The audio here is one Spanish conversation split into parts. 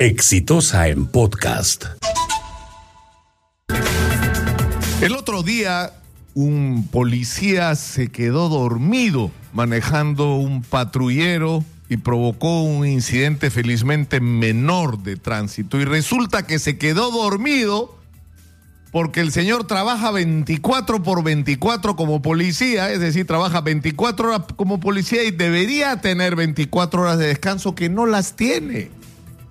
Exitosa en podcast. El otro día un policía se quedó dormido manejando un patrullero y provocó un incidente felizmente menor de tránsito. Y resulta que se quedó dormido porque el señor trabaja 24 por 24 como policía, es decir, trabaja 24 horas como policía y debería tener 24 horas de descanso que no las tiene.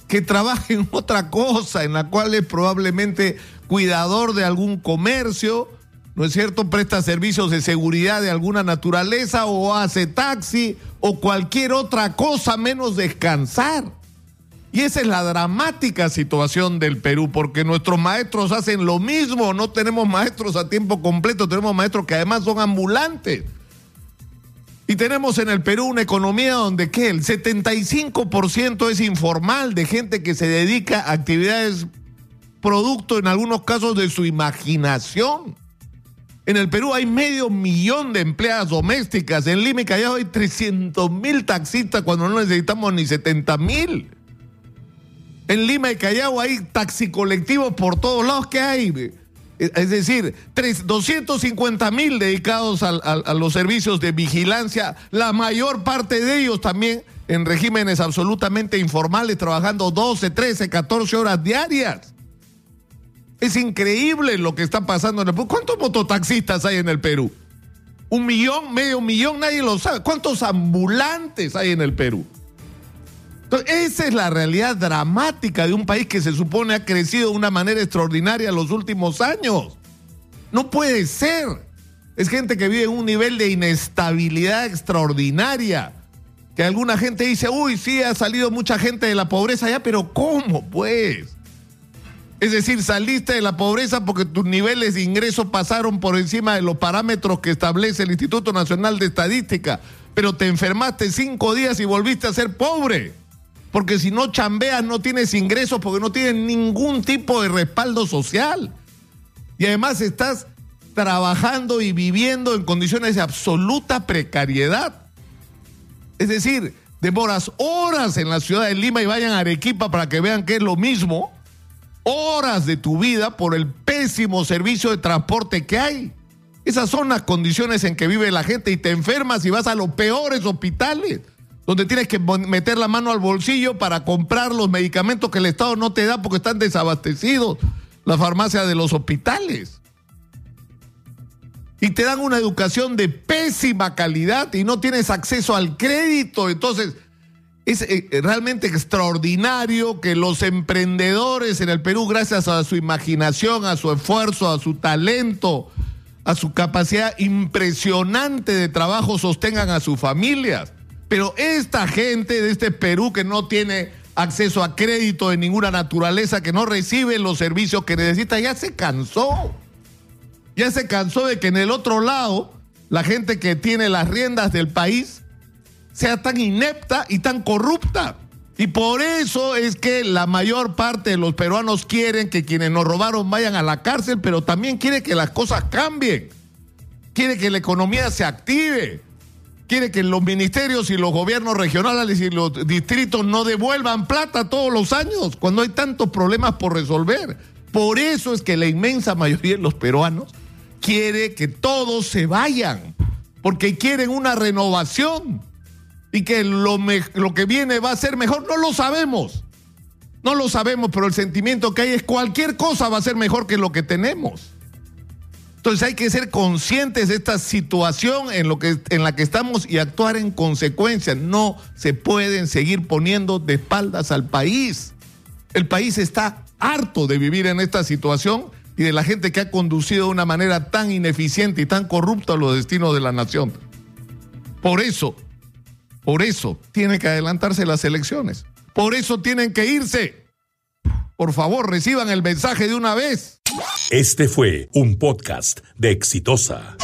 Que trabaja en otra cosa, en la cual es probablemente cuidador de algún comercio, ¿no es cierto? Presta servicios de seguridad de alguna naturaleza o hace taxi o cualquier otra cosa menos descansar. Y esa es la dramática situación del Perú, porque nuestros maestros hacen lo mismo, no tenemos maestros a tiempo completo, tenemos maestros que además son ambulantes. Y tenemos en el Perú una economía donde ¿qué? el 75% es informal de gente que se dedica a actividades producto en algunos casos de su imaginación. En el Perú hay medio millón de empleadas domésticas. En Lima y Callao hay 300 mil taxistas cuando no necesitamos ni 70 mil. En Lima y Callao hay taxicolectivos por todos lados que hay. Es decir, 250 mil dedicados a, a los servicios de vigilancia, la mayor parte de ellos también en regímenes absolutamente informales, trabajando 12, 13, 14 horas diarias. Es increíble lo que está pasando en el Perú. ¿Cuántos mototaxistas hay en el Perú? ¿Un millón, medio millón? Nadie lo sabe. ¿Cuántos ambulantes hay en el Perú? Entonces, esa es la realidad dramática de un país que se supone ha crecido de una manera extraordinaria en los últimos años. No puede ser. Es gente que vive en un nivel de inestabilidad extraordinaria. Que alguna gente dice, uy, sí, ha salido mucha gente de la pobreza ya, pero ¿cómo pues? Es decir, saliste de la pobreza porque tus niveles de ingreso pasaron por encima de los parámetros que establece el Instituto Nacional de Estadística, pero te enfermaste cinco días y volviste a ser pobre. Porque si no chambeas no tienes ingresos porque no tienes ningún tipo de respaldo social. Y además estás trabajando y viviendo en condiciones de absoluta precariedad. Es decir, demoras horas en la ciudad de Lima y vayan a Arequipa para que vean que es lo mismo horas de tu vida por el pésimo servicio de transporte que hay. Esas son las condiciones en que vive la gente y te enfermas y vas a los peores hospitales, donde tienes que meter la mano al bolsillo para comprar los medicamentos que el Estado no te da porque están desabastecidos, la farmacia de los hospitales. Y te dan una educación de pésima calidad y no tienes acceso al crédito. Entonces, es eh, realmente extraordinario que los emprendedores en el Perú, gracias a su imaginación, a su esfuerzo, a su talento, a su capacidad impresionante de trabajo, sostengan a sus familias. Pero esta gente de este Perú que no tiene acceso a crédito de ninguna naturaleza, que no recibe los servicios que necesita, ya se cansó. Ya se cansó de que en el otro lado, la gente que tiene las riendas del país sea tan inepta y tan corrupta. Y por eso es que la mayor parte de los peruanos quieren que quienes nos robaron vayan a la cárcel, pero también quiere que las cosas cambien. Quiere que la economía se active. Quiere que los ministerios y los gobiernos regionales y los distritos no devuelvan plata todos los años cuando hay tantos problemas por resolver. Por eso es que la inmensa mayoría de los peruanos quiere que todos se vayan, porque quieren una renovación y que lo, lo que viene va a ser mejor, no lo sabemos. No lo sabemos, pero el sentimiento que hay es cualquier cosa va a ser mejor que lo que tenemos. Entonces hay que ser conscientes de esta situación en, lo que, en la que estamos y actuar en consecuencia. No se pueden seguir poniendo de espaldas al país. El país está harto de vivir en esta situación y de la gente que ha conducido de una manera tan ineficiente y tan corrupta los destinos de la nación. Por eso por eso tienen que adelantarse las elecciones. Por eso tienen que irse. Por favor, reciban el mensaje de una vez. Este fue un podcast de Exitosa.